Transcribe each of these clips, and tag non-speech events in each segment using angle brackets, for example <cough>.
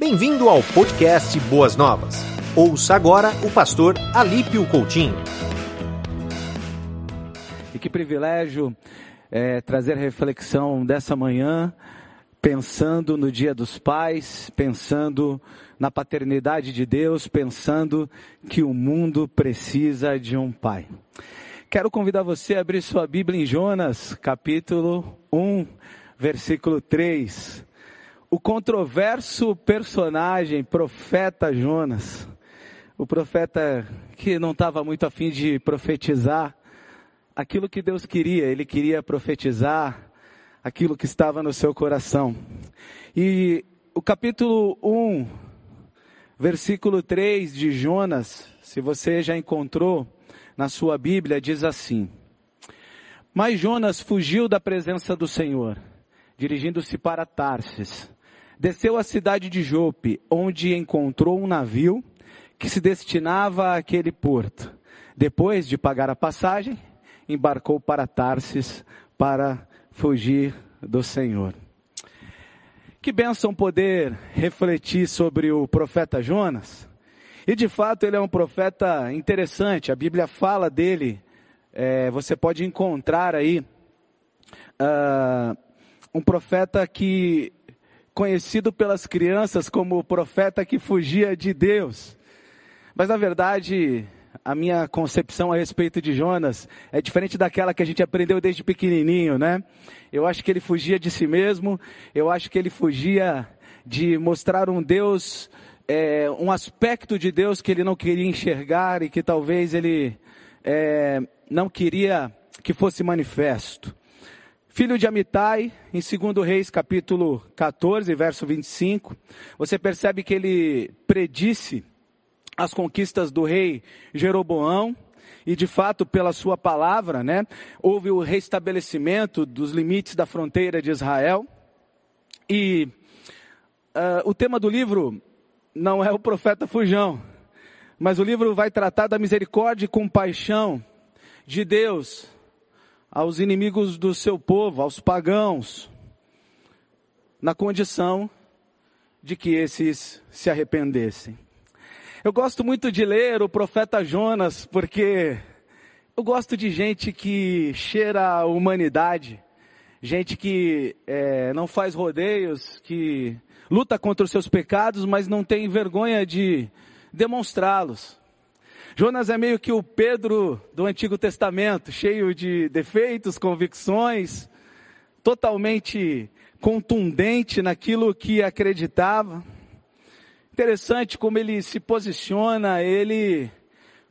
Bem-vindo ao podcast Boas Novas. Ouça agora o pastor Alípio Coutinho. E que privilégio é, trazer reflexão dessa manhã, pensando no Dia dos Pais, pensando na paternidade de Deus, pensando que o mundo precisa de um pai. Quero convidar você a abrir sua Bíblia em Jonas, capítulo 1, versículo 3. O controverso personagem, profeta Jonas, o profeta que não estava muito afim de profetizar aquilo que Deus queria, ele queria profetizar aquilo que estava no seu coração. E o capítulo 1, versículo 3 de Jonas, se você já encontrou na sua Bíblia, diz assim: Mas Jonas fugiu da presença do Senhor, dirigindo-se para Tarsis desceu à cidade de Jope, onde encontrou um navio que se destinava àquele porto. Depois de pagar a passagem, embarcou para Tarsis para fugir do Senhor. Que bênção poder refletir sobre o profeta Jonas. E de fato ele é um profeta interessante, a Bíblia fala dele, é, você pode encontrar aí uh, um profeta que conhecido pelas crianças como o profeta que fugia de Deus. Mas na verdade, a minha concepção a respeito de Jonas é diferente daquela que a gente aprendeu desde pequenininho, né? Eu acho que ele fugia de si mesmo, eu acho que ele fugia de mostrar um Deus, é, um aspecto de Deus que ele não queria enxergar e que talvez ele é, não queria que fosse manifesto filho de Amitai, em 2 Reis capítulo 14, verso 25, você percebe que ele predisse as conquistas do rei Jeroboão, e de fato, pela sua palavra, né, houve o restabelecimento dos limites da fronteira de Israel. E uh, o tema do livro não é o profeta Fujão, mas o livro vai tratar da misericórdia e compaixão de Deus aos inimigos do seu povo, aos pagãos, na condição de que esses se arrependessem. Eu gosto muito de ler o profeta Jonas, porque eu gosto de gente que cheira a humanidade, gente que é, não faz rodeios, que luta contra os seus pecados, mas não tem vergonha de demonstrá-los. Jonas é meio que o Pedro do Antigo Testamento, cheio de defeitos, convicções, totalmente contundente naquilo que acreditava. Interessante como ele se posiciona, ele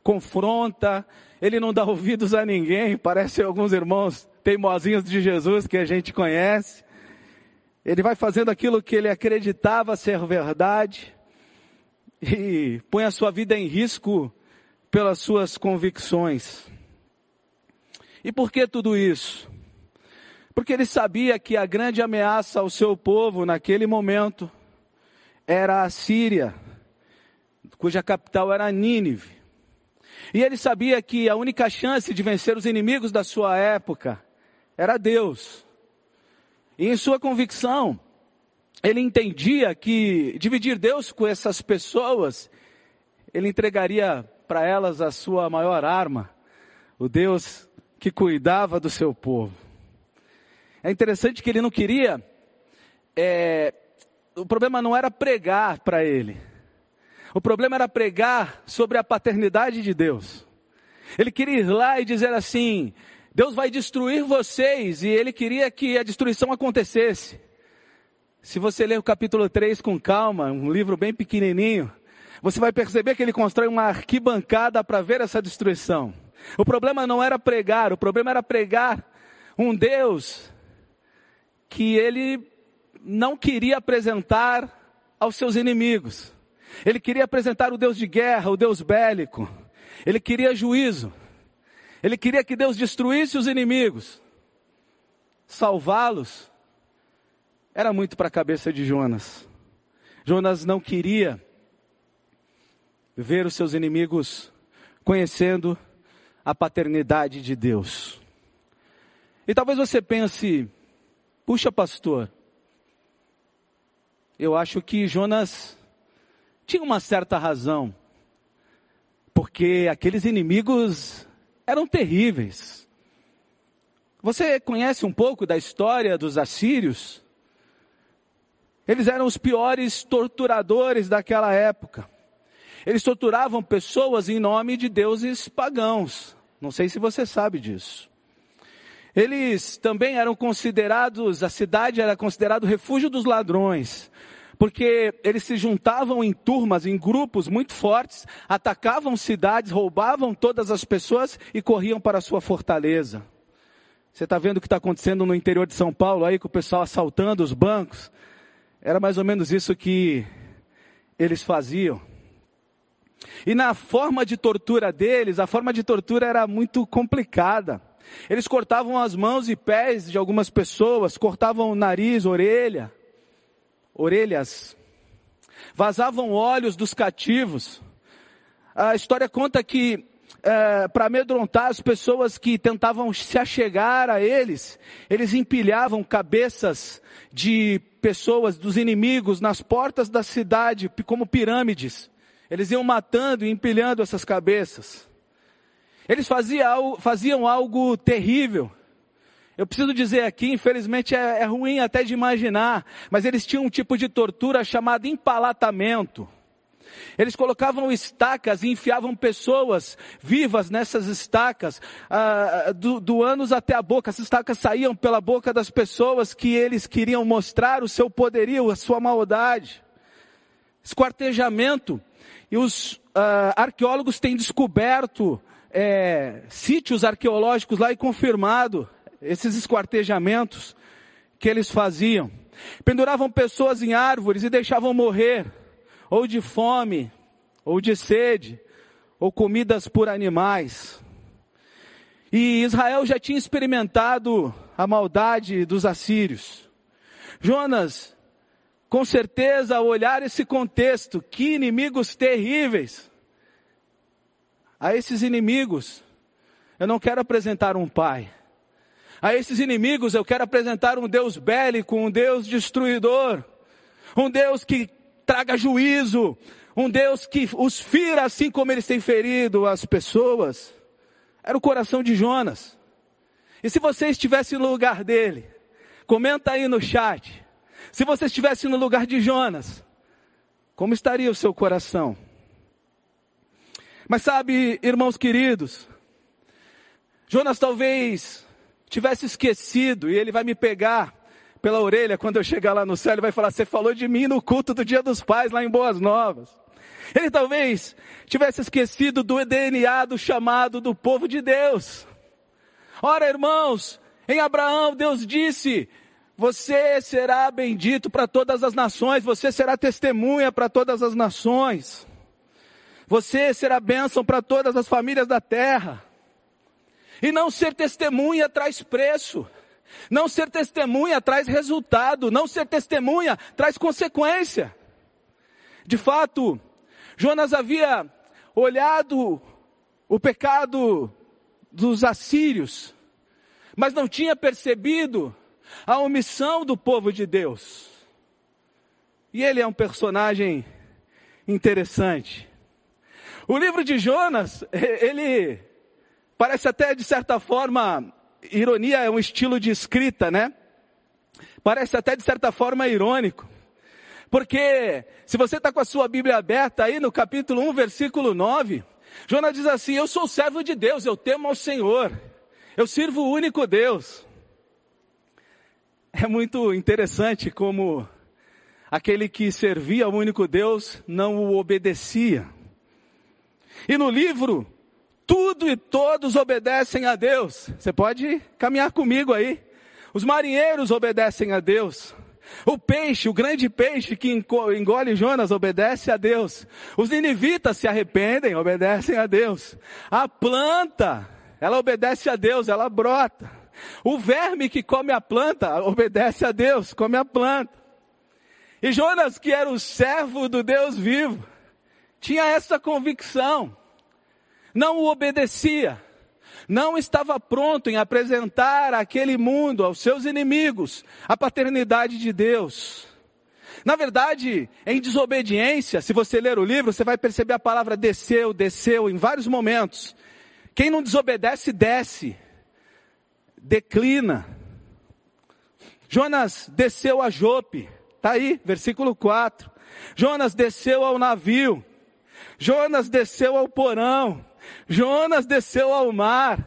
confronta, ele não dá <laughs> ouvidos a ninguém, parece alguns irmãos teimosinhos de Jesus que a gente conhece. Ele vai fazendo aquilo que ele acreditava ser verdade e põe a sua vida em risco pelas suas convicções. E por que tudo isso? Porque ele sabia que a grande ameaça ao seu povo naquele momento era a Síria, cuja capital era Nínive. E ele sabia que a única chance de vencer os inimigos da sua época era Deus. E em sua convicção, ele entendia que dividir Deus com essas pessoas, ele entregaria para elas a sua maior arma, o Deus que cuidava do seu povo. É interessante que ele não queria, é, o problema não era pregar para ele, o problema era pregar sobre a paternidade de Deus. Ele queria ir lá e dizer assim: Deus vai destruir vocês, e ele queria que a destruição acontecesse. Se você ler o capítulo 3 com calma, um livro bem pequenininho, você vai perceber que ele constrói uma arquibancada para ver essa destruição. O problema não era pregar, o problema era pregar um Deus que ele não queria apresentar aos seus inimigos. Ele queria apresentar o Deus de guerra, o Deus bélico. Ele queria juízo. Ele queria que Deus destruísse os inimigos. Salvá-los era muito para a cabeça de Jonas. Jonas não queria ver os seus inimigos conhecendo a paternidade de Deus. E talvez você pense, puxa pastor, eu acho que Jonas tinha uma certa razão, porque aqueles inimigos eram terríveis. Você conhece um pouco da história dos assírios? Eles eram os piores torturadores daquela época. Eles torturavam pessoas em nome de deuses pagãos. Não sei se você sabe disso. Eles também eram considerados, a cidade era considerado refúgio dos ladrões, porque eles se juntavam em turmas, em grupos muito fortes, atacavam cidades, roubavam todas as pessoas e corriam para a sua fortaleza. Você está vendo o que está acontecendo no interior de São Paulo aí, com o pessoal assaltando os bancos? Era mais ou menos isso que eles faziam. E na forma de tortura deles, a forma de tortura era muito complicada. Eles cortavam as mãos e pés de algumas pessoas, cortavam o nariz, orelha, orelhas, vazavam olhos dos cativos. A história conta que é, para amedrontar as pessoas que tentavam se achegar a eles, eles empilhavam cabeças de pessoas, dos inimigos, nas portas da cidade, como pirâmides. Eles iam matando e empilhando essas cabeças. Eles faziam, faziam algo terrível. Eu preciso dizer aqui, infelizmente é, é ruim até de imaginar, mas eles tinham um tipo de tortura chamado empalatamento. Eles colocavam estacas e enfiavam pessoas vivas nessas estacas, ah, do, do ânus até a boca. Essas estacas saíam pela boca das pessoas que eles queriam mostrar o seu poderio, a sua maldade. Esquartejamento. E os ah, arqueólogos têm descoberto é, sítios arqueológicos lá e confirmado esses esquartejamentos que eles faziam. Penduravam pessoas em árvores e deixavam morrer ou de fome, ou de sede, ou comidas por animais. E Israel já tinha experimentado a maldade dos assírios. Jonas, com certeza, ao olhar esse contexto, que inimigos terríveis. A esses inimigos, eu não quero apresentar um pai. A esses inimigos, eu quero apresentar um Deus bélico, um Deus destruidor, um Deus que traga juízo, um Deus que os fira assim como eles têm ferido as pessoas. Era o coração de Jonas. E se você estivesse no lugar dele, comenta aí no chat. Se você estivesse no lugar de Jonas, como estaria o seu coração? Mas sabe, irmãos queridos, Jonas talvez tivesse esquecido e ele vai me pegar pela orelha quando eu chegar lá no céu, ele vai falar: Você falou de mim no culto do Dia dos Pais, lá em Boas Novas. Ele talvez tivesse esquecido do DNA do chamado do povo de Deus. Ora, irmãos, em Abraão, Deus disse: Você será bendito para todas as nações, você será testemunha para todas as nações, você será bênção para todas as famílias da terra. E não ser testemunha traz preço. Não ser testemunha traz resultado, não ser testemunha traz consequência. De fato, Jonas havia olhado o pecado dos assírios, mas não tinha percebido a omissão do povo de Deus. E ele é um personagem interessante. O livro de Jonas, <laughs> ele parece até de certa forma ironia é um estilo de escrita, né? Parece até de certa forma irônico. Porque se você está com a sua Bíblia aberta aí no capítulo 1, versículo 9, Jonas diz assim: Eu sou servo de Deus, eu temo ao Senhor, eu sirvo o único Deus. É muito interessante como aquele que servia ao único Deus não o obedecia. E no livro tudo e todos obedecem a Deus. Você pode caminhar comigo aí. Os marinheiros obedecem a Deus. O peixe, o grande peixe que engole Jonas, obedece a Deus. Os ninivitas se arrependem, obedecem a Deus. A planta, ela obedece a Deus, ela brota. O verme que come a planta, obedece a Deus, come a planta. E Jonas, que era o servo do Deus vivo, tinha essa convicção não o obedecia, não estava pronto em apresentar àquele mundo, aos seus inimigos, a paternidade de Deus. Na verdade, em desobediência, se você ler o livro, você vai perceber a palavra desceu, desceu em vários momentos. Quem não desobedece, desce, declina. Jonas desceu a Jope, está aí, versículo 4. Jonas desceu ao navio, Jonas desceu ao porão, Jonas desceu ao mar,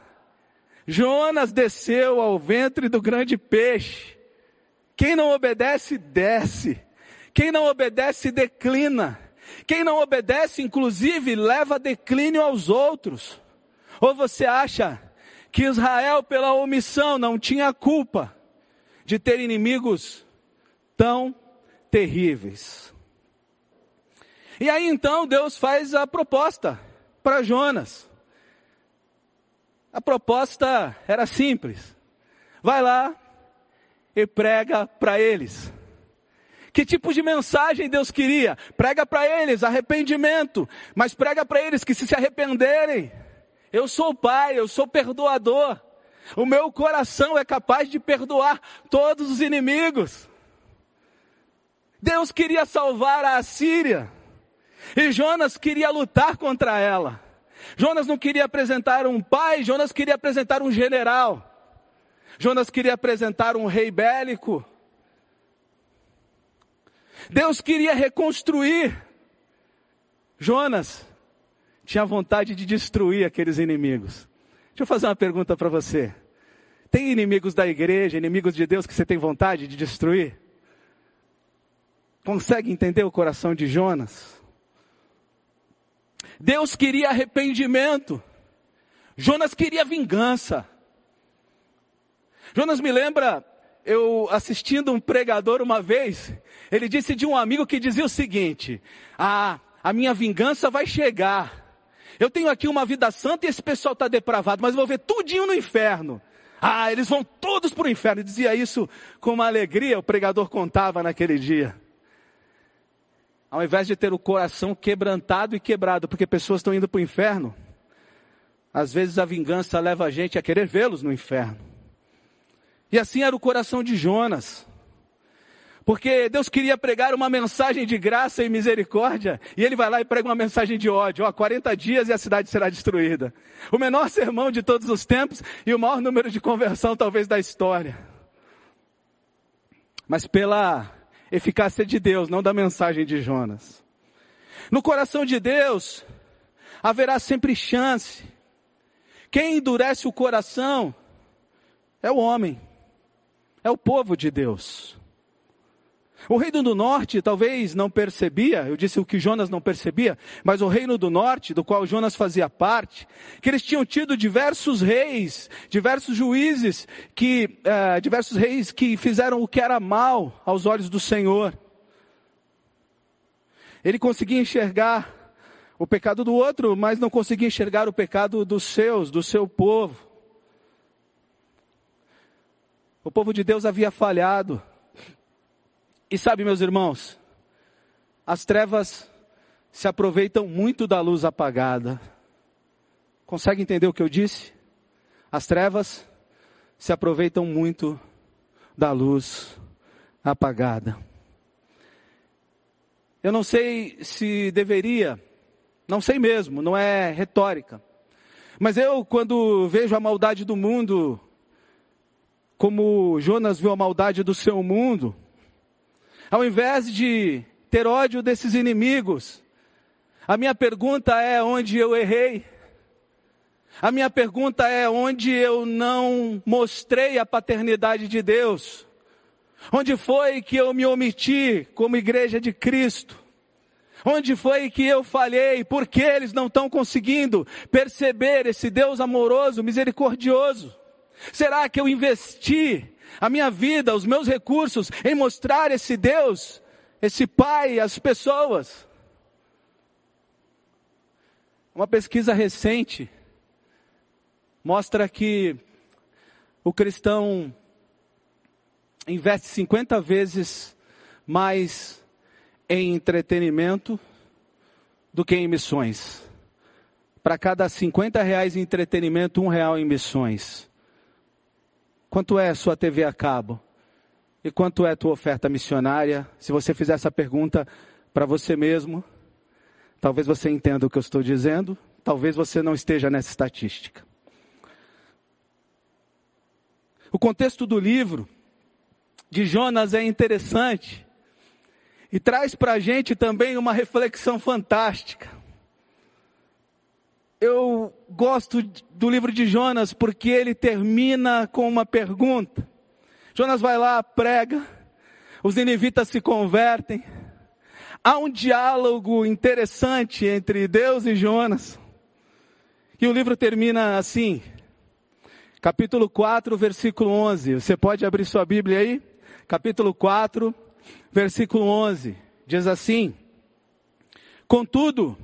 Jonas desceu ao ventre do grande peixe. Quem não obedece, desce. Quem não obedece, declina. Quem não obedece, inclusive, leva declínio aos outros. Ou você acha que Israel, pela omissão, não tinha culpa de ter inimigos tão terríveis? E aí então Deus faz a proposta para Jonas. A proposta era simples. Vai lá e prega para eles. Que tipo de mensagem Deus queria? Prega para eles arrependimento, mas prega para eles que se se arrependerem, eu sou o Pai, eu sou perdoador. O meu coração é capaz de perdoar todos os inimigos. Deus queria salvar a Assíria. E Jonas queria lutar contra ela. Jonas não queria apresentar um pai, Jonas queria apresentar um general. Jonas queria apresentar um rei bélico. Deus queria reconstruir. Jonas tinha vontade de destruir aqueles inimigos. Deixa eu fazer uma pergunta para você. Tem inimigos da igreja, inimigos de Deus que você tem vontade de destruir? Consegue entender o coração de Jonas? Deus queria arrependimento. Jonas queria vingança. Jonas me lembra, eu assistindo um pregador uma vez, ele disse de um amigo que dizia o seguinte: Ah, a minha vingança vai chegar. Eu tenho aqui uma vida santa e esse pessoal está depravado, mas eu vou ver tudinho no inferno. Ah, eles vão todos para o inferno. Ele dizia isso com uma alegria, o pregador contava naquele dia. Ao invés de ter o coração quebrantado e quebrado, porque pessoas estão indo para o inferno, às vezes a vingança leva a gente a querer vê-los no inferno. E assim era o coração de Jonas. Porque Deus queria pregar uma mensagem de graça e misericórdia, e ele vai lá e prega uma mensagem de ódio. Ó, 40 dias e a cidade será destruída. O menor sermão de todos os tempos e o maior número de conversão talvez da história. Mas pela eficácia de Deus, não da mensagem de Jonas. No coração de Deus, haverá sempre chance. Quem endurece o coração é o homem, é o povo de Deus. O reino do norte talvez não percebia, eu disse o que Jonas não percebia, mas o reino do norte, do qual Jonas fazia parte, que eles tinham tido diversos reis, diversos juízes, que, uh, diversos reis que fizeram o que era mal aos olhos do Senhor. Ele conseguia enxergar o pecado do outro, mas não conseguia enxergar o pecado dos seus, do seu povo. O povo de Deus havia falhado. E sabe, meus irmãos, as trevas se aproveitam muito da luz apagada. Consegue entender o que eu disse? As trevas se aproveitam muito da luz apagada. Eu não sei se deveria, não sei mesmo, não é retórica. Mas eu, quando vejo a maldade do mundo, como Jonas viu a maldade do seu mundo, ao invés de ter ódio desses inimigos, a minha pergunta é onde eu errei. A minha pergunta é onde eu não mostrei a paternidade de Deus. Onde foi que eu me omiti como igreja de Cristo? Onde foi que eu falhei? Por que eles não estão conseguindo perceber esse Deus amoroso, misericordioso? Será que eu investi a minha vida, os meus recursos em mostrar esse Deus, esse Pai às pessoas. Uma pesquisa recente mostra que o cristão investe 50 vezes mais em entretenimento do que em missões. Para cada 50 reais em entretenimento, um real em missões. Quanto é sua TV a cabo? E quanto é tua oferta missionária? Se você fizer essa pergunta para você mesmo, talvez você entenda o que eu estou dizendo, talvez você não esteja nessa estatística. O contexto do livro de Jonas é interessante e traz para a gente também uma reflexão fantástica. Eu gosto do livro de Jonas porque ele termina com uma pergunta. Jonas vai lá, prega, os ninivitas se convertem. Há um diálogo interessante entre Deus e Jonas. E o livro termina assim, capítulo 4, versículo 11. Você pode abrir sua Bíblia aí? Capítulo 4, versículo 11. Diz assim: Contudo,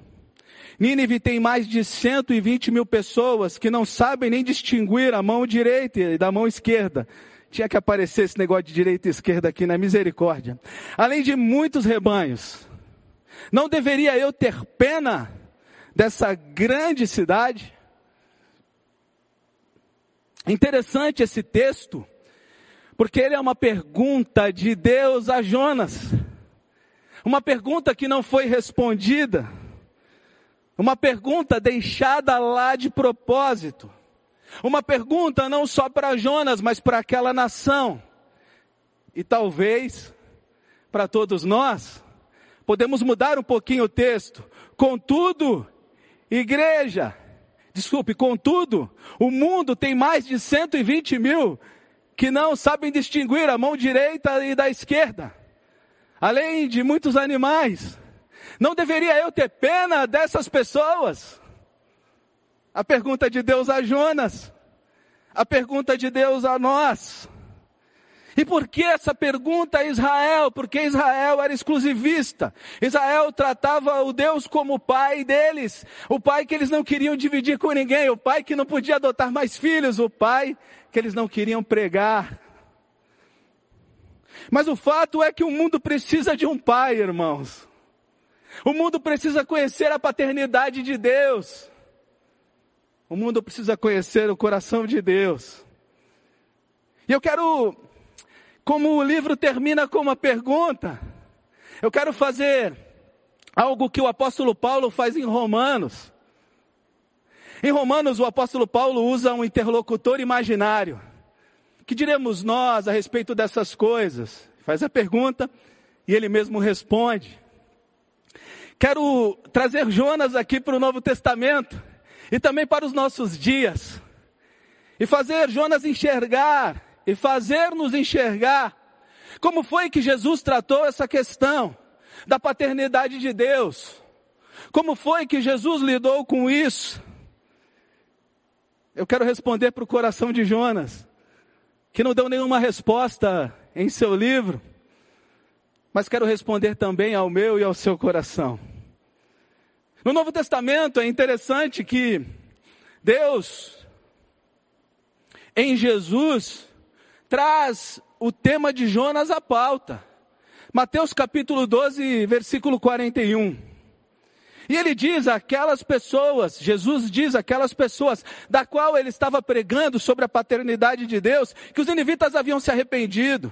Nínive tem mais de 120 mil pessoas que não sabem nem distinguir a mão direita da mão esquerda. Tinha que aparecer esse negócio de direita e esquerda aqui na misericórdia. Além de muitos rebanhos. Não deveria eu ter pena dessa grande cidade? Interessante esse texto, porque ele é uma pergunta de Deus a Jonas. Uma pergunta que não foi respondida. Uma pergunta deixada lá de propósito. Uma pergunta não só para Jonas, mas para aquela nação. E talvez para todos nós. Podemos mudar um pouquinho o texto. Contudo, igreja, desculpe, contudo, o mundo tem mais de 120 mil que não sabem distinguir a mão direita e da esquerda. Além de muitos animais. Não deveria eu ter pena dessas pessoas? A pergunta de Deus a Jonas. A pergunta de Deus a nós. E por que essa pergunta a Israel? Porque Israel era exclusivista. Israel tratava o Deus como o pai deles. O pai que eles não queriam dividir com ninguém. O pai que não podia adotar mais filhos. O pai que eles não queriam pregar. Mas o fato é que o mundo precisa de um pai, irmãos. O mundo precisa conhecer a paternidade de Deus. O mundo precisa conhecer o coração de Deus. E eu quero, como o livro termina com uma pergunta, eu quero fazer algo que o apóstolo Paulo faz em Romanos. Em Romanos, o apóstolo Paulo usa um interlocutor imaginário. Que diremos nós a respeito dessas coisas? Faz a pergunta e ele mesmo responde. Quero trazer Jonas aqui para o Novo Testamento e também para os nossos dias. E fazer Jonas enxergar e fazer-nos enxergar como foi que Jesus tratou essa questão da paternidade de Deus. Como foi que Jesus lidou com isso? Eu quero responder para o coração de Jonas, que não deu nenhuma resposta em seu livro, mas quero responder também ao meu e ao seu coração. No Novo Testamento é interessante que Deus, em Jesus, traz o tema de Jonas à pauta. Mateus capítulo 12, versículo 41. E ele diz aquelas pessoas, Jesus diz aquelas pessoas, da qual ele estava pregando sobre a paternidade de Deus, que os ninivitas haviam se arrependido,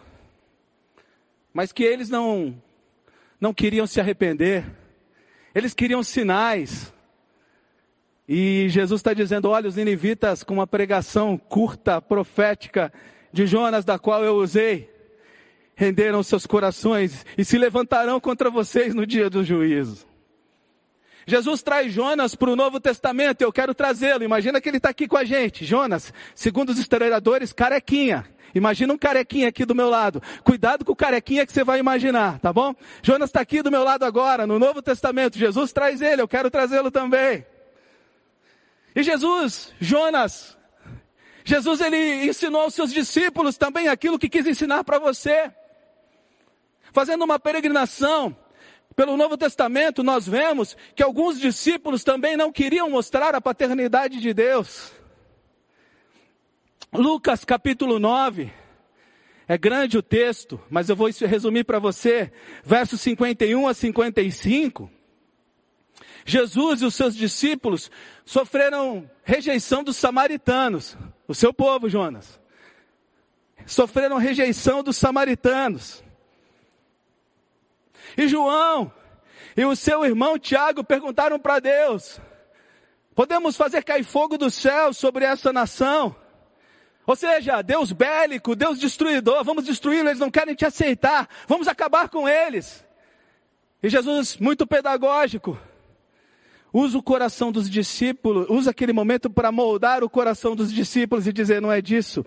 mas que eles não, não queriam se arrepender. Eles queriam sinais. E Jesus está dizendo: olha, os ninivitas, com uma pregação curta, profética de Jonas, da qual eu usei, renderam seus corações e se levantarão contra vocês no dia do juízo. Jesus traz Jonas para o Novo Testamento, eu quero trazê-lo. Imagina que ele está aqui com a gente. Jonas, segundo os historiadores, carequinha. Imagina um carequinha aqui do meu lado. Cuidado com o carequinha que você vai imaginar, tá bom? Jonas está aqui do meu lado agora, no Novo Testamento. Jesus traz ele, eu quero trazê-lo também. E Jesus, Jonas, Jesus ele ensinou aos seus discípulos também aquilo que quis ensinar para você. Fazendo uma peregrinação pelo Novo Testamento, nós vemos que alguns discípulos também não queriam mostrar a paternidade de Deus. Lucas capítulo 9. É grande o texto, mas eu vou resumir para você. Versos 51 a 55. Jesus e os seus discípulos sofreram rejeição dos samaritanos, o seu povo, Jonas. sofreram rejeição dos samaritanos. E João e o seu irmão Tiago perguntaram para Deus: podemos fazer cair fogo do céu sobre essa nação? Ou seja, Deus bélico, Deus destruidor, vamos destruí-los, eles não querem te aceitar, vamos acabar com eles. E Jesus, muito pedagógico, usa o coração dos discípulos, usa aquele momento para moldar o coração dos discípulos e dizer: não é disso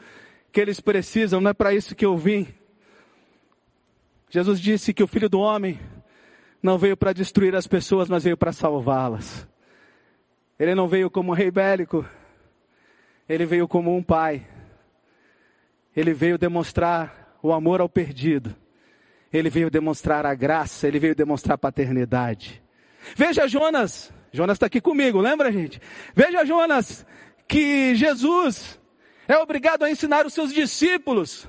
que eles precisam, não é para isso que eu vim. Jesus disse que o filho do homem não veio para destruir as pessoas, mas veio para salvá-las. Ele não veio como um rei bélico, ele veio como um pai. Ele veio demonstrar o amor ao perdido. Ele veio demonstrar a graça, ele veio demonstrar a paternidade. Veja Jonas, Jonas está aqui comigo, lembra gente? Veja Jonas, que Jesus é obrigado a ensinar os seus discípulos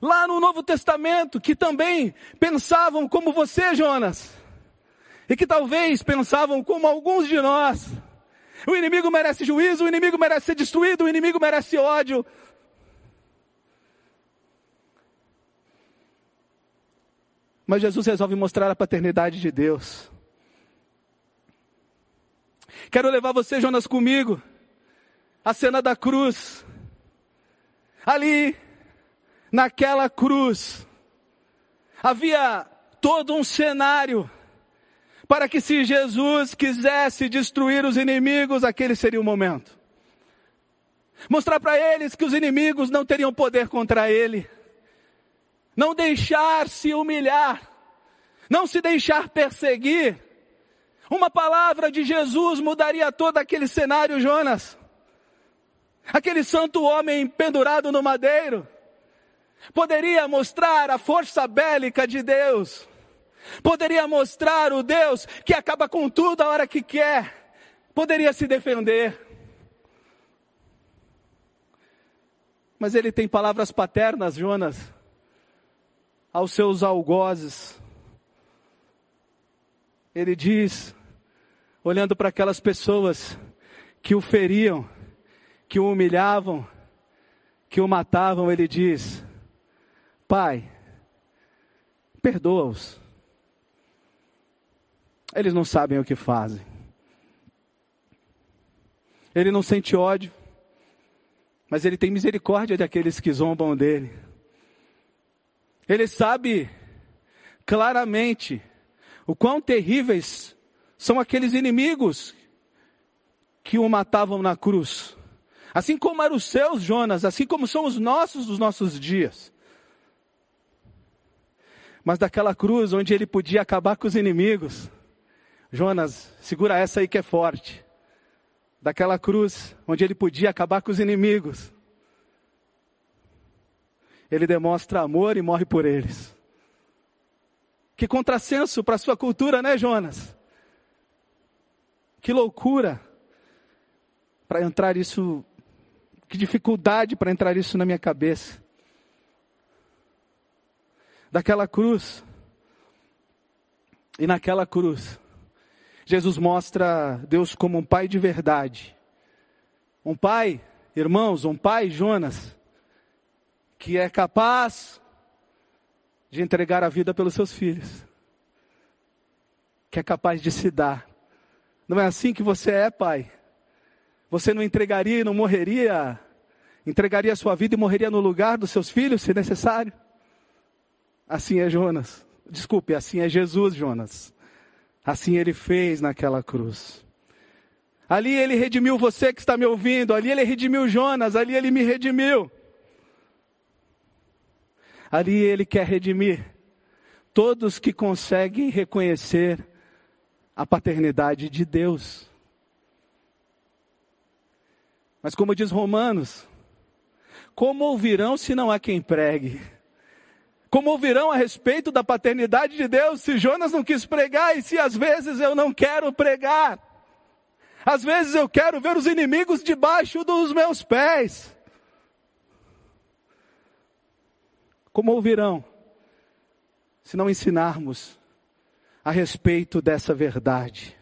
lá no Novo Testamento, que também pensavam como você, Jonas, e que talvez pensavam como alguns de nós. O inimigo merece juízo, o inimigo merece ser destruído, o inimigo merece ódio. Mas Jesus resolve mostrar a paternidade de Deus. Quero levar você, Jonas, comigo, à cena da cruz. Ali, naquela cruz, havia todo um cenário para que se Jesus quisesse destruir os inimigos, aquele seria o momento. Mostrar para eles que os inimigos não teriam poder contra ele. Não deixar se humilhar. Não se deixar perseguir. Uma palavra de Jesus mudaria todo aquele cenário, Jonas. Aquele santo homem pendurado no madeiro poderia mostrar a força bélica de Deus, poderia mostrar o Deus que acaba com tudo a hora que quer, poderia se defender. Mas ele tem palavras paternas, Jonas, aos seus algozes. Ele diz, olhando para aquelas pessoas que o feriam, que o humilhavam, que o matavam, ele diz: Pai, perdoa-os. Eles não sabem o que fazem. Ele não sente ódio, mas ele tem misericórdia daqueles que zombam dele. Ele sabe claramente o quão terríveis são aqueles inimigos que o matavam na cruz. Assim como eram os seus, Jonas, assim como são os nossos dos nossos dias mas daquela cruz onde ele podia acabar com os inimigos. Jonas, segura essa aí que é forte. Daquela cruz onde ele podia acabar com os inimigos. Ele demonstra amor e morre por eles. Que contrassenso para a sua cultura, né, Jonas? Que loucura para entrar isso, que dificuldade para entrar isso na minha cabeça daquela cruz. E naquela cruz, Jesus mostra Deus como um pai de verdade. Um pai, irmãos, um pai, Jonas, que é capaz de entregar a vida pelos seus filhos. Que é capaz de se dar. Não é assim que você é, pai? Você não entregaria e não morreria? Entregaria a sua vida e morreria no lugar dos seus filhos, se necessário? Assim é Jonas. Desculpe, assim é Jesus, Jonas. Assim ele fez naquela cruz. Ali ele redimiu você que está me ouvindo. Ali ele redimiu Jonas. Ali ele me redimiu. Ali ele quer redimir todos que conseguem reconhecer a paternidade de Deus. Mas como diz Romanos, como ouvirão se não há quem pregue? Como ouvirão a respeito da paternidade de Deus se Jonas não quis pregar e se às vezes eu não quero pregar? Às vezes eu quero ver os inimigos debaixo dos meus pés. Como ouvirão se não ensinarmos a respeito dessa verdade?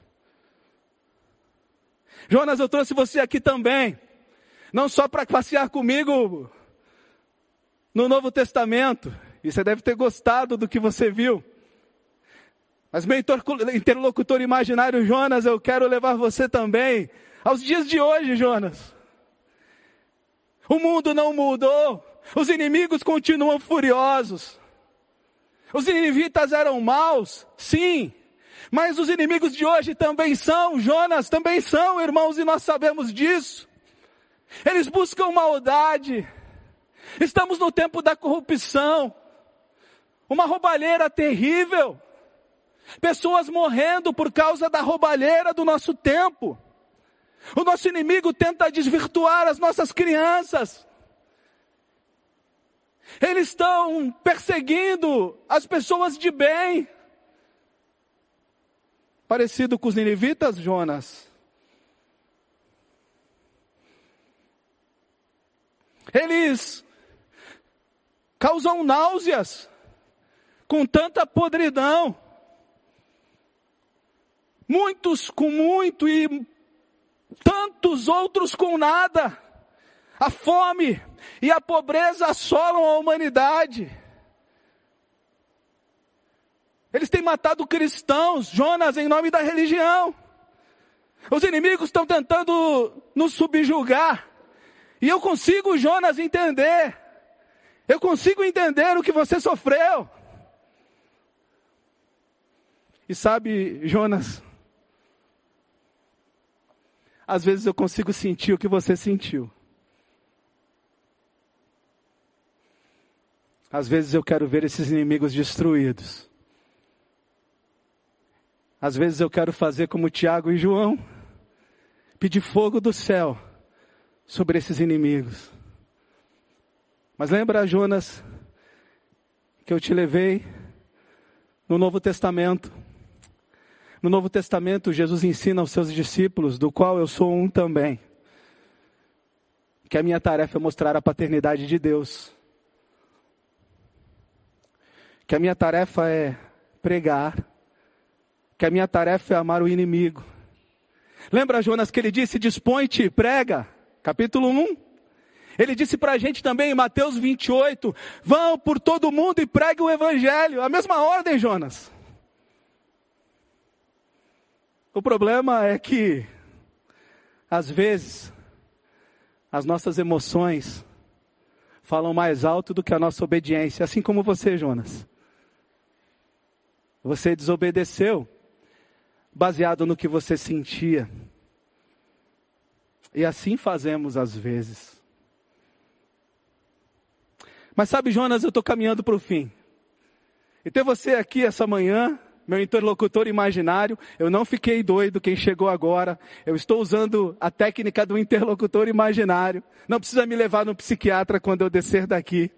Jonas, eu trouxe você aqui também, não só para passear comigo no Novo Testamento, e você deve ter gostado do que você viu. Mas meu interlocutor imaginário Jonas, eu quero levar você também aos dias de hoje, Jonas. O mundo não mudou, os inimigos continuam furiosos. Os ninivitas eram maus, sim, mas os inimigos de hoje também são, Jonas também são, irmãos, e nós sabemos disso. Eles buscam maldade. Estamos no tempo da corrupção. Uma roubalheira terrível. Pessoas morrendo por causa da roubalheira do nosso tempo. O nosso inimigo tenta desvirtuar as nossas crianças. Eles estão perseguindo as pessoas de bem. Parecido com os ninivitas, Jonas. Eles causam náuseas com tanta podridão. Muitos com muito e tantos outros com nada. A fome e a pobreza assolam a humanidade. Eles têm matado cristãos, Jonas, em nome da religião. Os inimigos estão tentando nos subjugar. E eu consigo, Jonas, entender. Eu consigo entender o que você sofreu. E sabe, Jonas, às vezes eu consigo sentir o que você sentiu. Às vezes eu quero ver esses inimigos destruídos. Às vezes eu quero fazer como Tiago e João, pedir fogo do céu sobre esses inimigos. Mas lembra, Jonas, que eu te levei no Novo Testamento no Novo Testamento, Jesus ensina aos seus discípulos, do qual eu sou um também, que a minha tarefa é mostrar a paternidade de Deus. Que a minha tarefa é pregar, que a minha tarefa é amar o inimigo. Lembra Jonas que ele disse: dispõe-te, prega, capítulo 1. Ele disse para a gente também em Mateus 28, vão por todo mundo e pregue o evangelho. A mesma ordem, Jonas. O problema é que, às vezes, as nossas emoções falam mais alto do que a nossa obediência, assim como você, Jonas. Você desobedeceu baseado no que você sentia. E assim fazemos às vezes. Mas sabe, Jonas, eu estou caminhando para o fim. E ter você aqui essa manhã meu interlocutor imaginário. Eu não fiquei doido quem chegou agora. Eu estou usando a técnica do interlocutor imaginário. Não precisa me levar no psiquiatra quando eu descer daqui.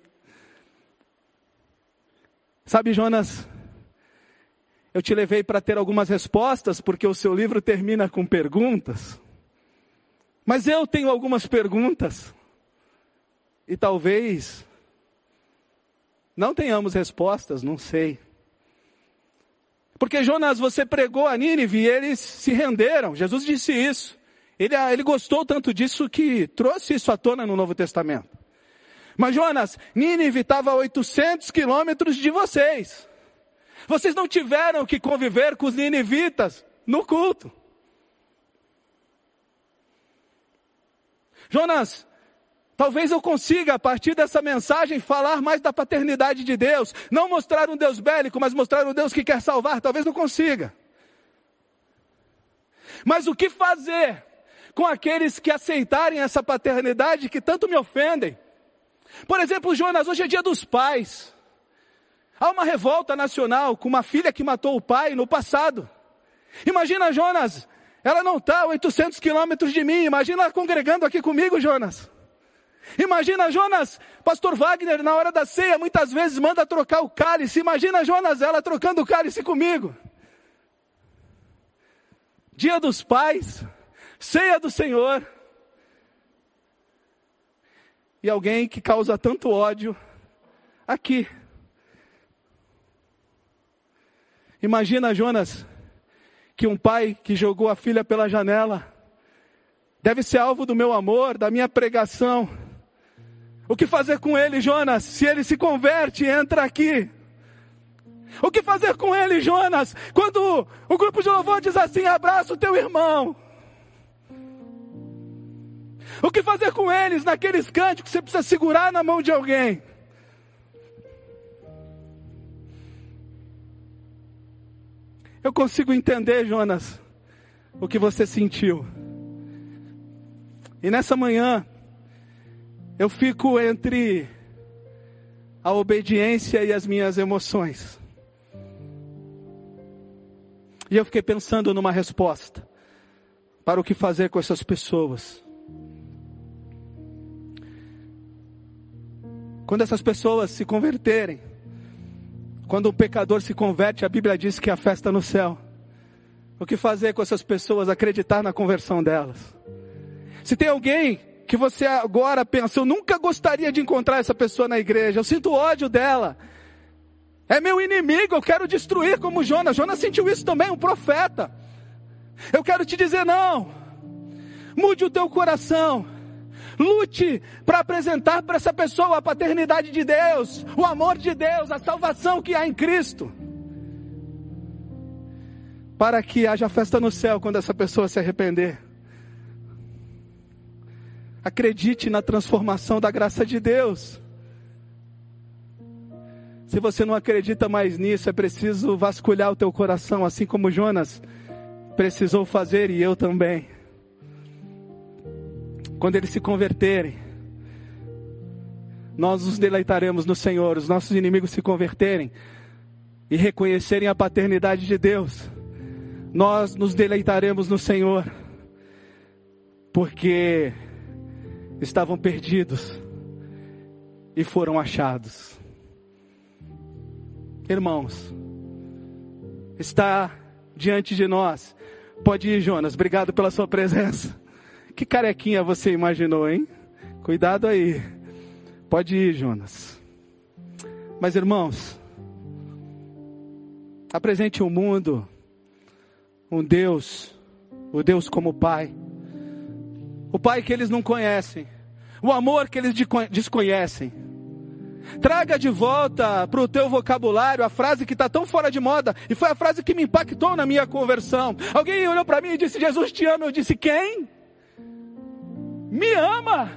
Sabe, Jonas, eu te levei para ter algumas respostas, porque o seu livro termina com perguntas. Mas eu tenho algumas perguntas. E talvez não tenhamos respostas, não sei. Porque Jonas, você pregou a Nínive e eles se renderam. Jesus disse isso. Ele, ele gostou tanto disso que trouxe isso à tona no Novo Testamento. Mas Jonas, Nínive estava a 800 quilômetros de vocês. Vocês não tiveram que conviver com os ninivitas no culto. Jonas, Talvez eu consiga, a partir dessa mensagem, falar mais da paternidade de Deus. Não mostrar um Deus bélico, mas mostrar um Deus que quer salvar. Talvez não consiga. Mas o que fazer com aqueles que aceitarem essa paternidade que tanto me ofendem? Por exemplo, Jonas, hoje é dia dos pais. Há uma revolta nacional com uma filha que matou o pai no passado. Imagina, Jonas, ela não está a 800 quilômetros de mim. Imagina ela congregando aqui comigo, Jonas. Imagina Jonas, pastor Wagner, na hora da ceia, muitas vezes manda trocar o cálice. Imagina Jonas, ela trocando o cálice comigo. Dia dos pais, ceia do Senhor. E alguém que causa tanto ódio aqui. Imagina Jonas, que um pai que jogou a filha pela janela deve ser alvo do meu amor, da minha pregação O que fazer com ele, Jonas, se ele se converte e entra aqui? O que fazer com ele, Jonas, quando o grupo de louvor diz assim: abraça o teu irmão? O que fazer com eles naqueles cânticos que você precisa segurar na mão de alguém? Eu consigo entender, Jonas, o que você sentiu. E nessa manhã, eu fico entre a obediência e as minhas emoções. E eu fiquei pensando numa resposta para o que fazer com essas pessoas. Quando essas pessoas se converterem, quando um pecador se converte, a Bíblia diz que a festa no céu. O que fazer com essas pessoas? Acreditar na conversão delas. Se tem alguém que você agora pensa, eu nunca gostaria de encontrar essa pessoa na igreja, eu sinto ódio dela. É meu inimigo, eu quero destruir como Jonas. Jonas sentiu isso também, um profeta. Eu quero te dizer não. Mude o teu coração. Lute para apresentar para essa pessoa a paternidade de Deus, o amor de Deus, a salvação que há em Cristo. Para que haja festa no céu quando essa pessoa se arrepender. Acredite na transformação da graça de Deus. Se você não acredita mais nisso, é preciso vasculhar o teu coração, assim como Jonas precisou fazer e eu também quando eles se converterem, nós nos deleitaremos no Senhor, os nossos inimigos se converterem e reconhecerem a paternidade de Deus, nós nos deleitaremos no Senhor, porque estavam perdidos e foram achados. Irmãos, está diante de nós. Pode ir, Jonas, obrigado pela sua presença. Que carequinha você imaginou, hein? Cuidado aí. Pode ir, Jonas. Mas irmãos, apresente ao mundo um Deus, o Deus como Pai. O Pai que eles não conhecem, o amor que eles desconhecem. Traga de volta para o teu vocabulário a frase que está tão fora de moda, e foi a frase que me impactou na minha conversão. Alguém olhou para mim e disse: Jesus te ama. Eu disse: Quem? me ama.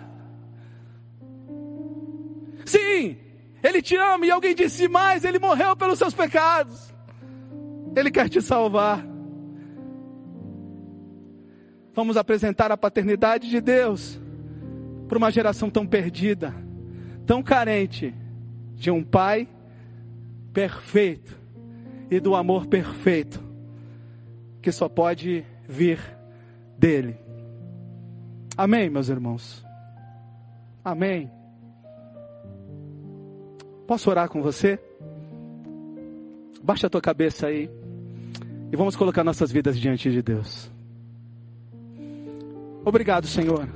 Sim, Ele te ama e alguém disse mais: Ele morreu pelos seus pecados. Ele quer te salvar. Vamos apresentar a paternidade de Deus para uma geração tão perdida, tão carente de um Pai perfeito e do amor perfeito que só pode vir dele. Amém, meus irmãos? Amém. Posso orar com você? Baixa a tua cabeça aí e vamos colocar nossas vidas diante de Deus. Obrigado, Senhor,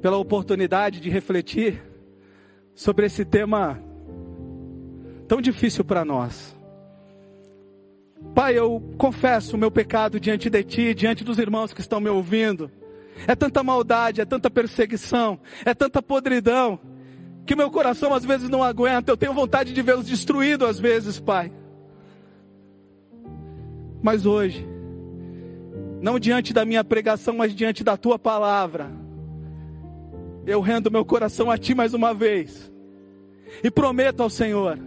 pela oportunidade de refletir sobre esse tema tão difícil para nós. Pai, eu confesso o meu pecado diante de Ti, diante dos irmãos que estão me ouvindo. É tanta maldade, é tanta perseguição, é tanta podridão, que meu coração às vezes não aguenta. Eu tenho vontade de vê-los destruídos às vezes, Pai. Mas hoje, não diante da minha pregação, mas diante da tua palavra, eu rendo meu coração a ti mais uma vez. E prometo ao Senhor,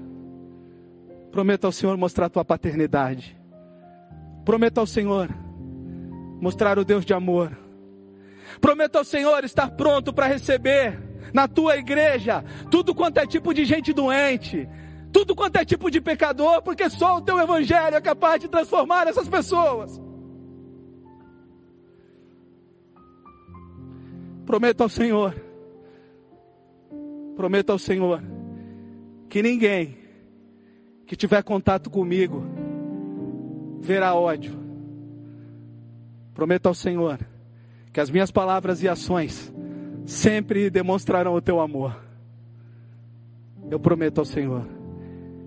prometo ao Senhor mostrar a tua paternidade. Prometo ao Senhor mostrar o Deus de amor Prometa ao Senhor estar pronto para receber na tua igreja tudo quanto é tipo de gente doente, tudo quanto é tipo de pecador, porque só o teu evangelho é capaz de transformar essas pessoas. Prometo ao Senhor, prometo ao Senhor, que ninguém que tiver contato comigo verá ódio. Prometo ao Senhor que as minhas palavras e ações sempre demonstrarão o teu amor. Eu prometo ao Senhor,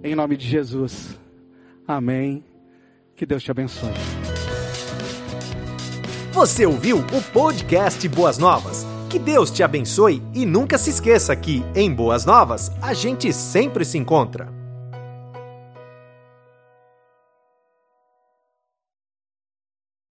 em nome de Jesus. Amém. Que Deus te abençoe. Você ouviu o podcast Boas Novas? Que Deus te abençoe e nunca se esqueça que, em Boas Novas, a gente sempre se encontra.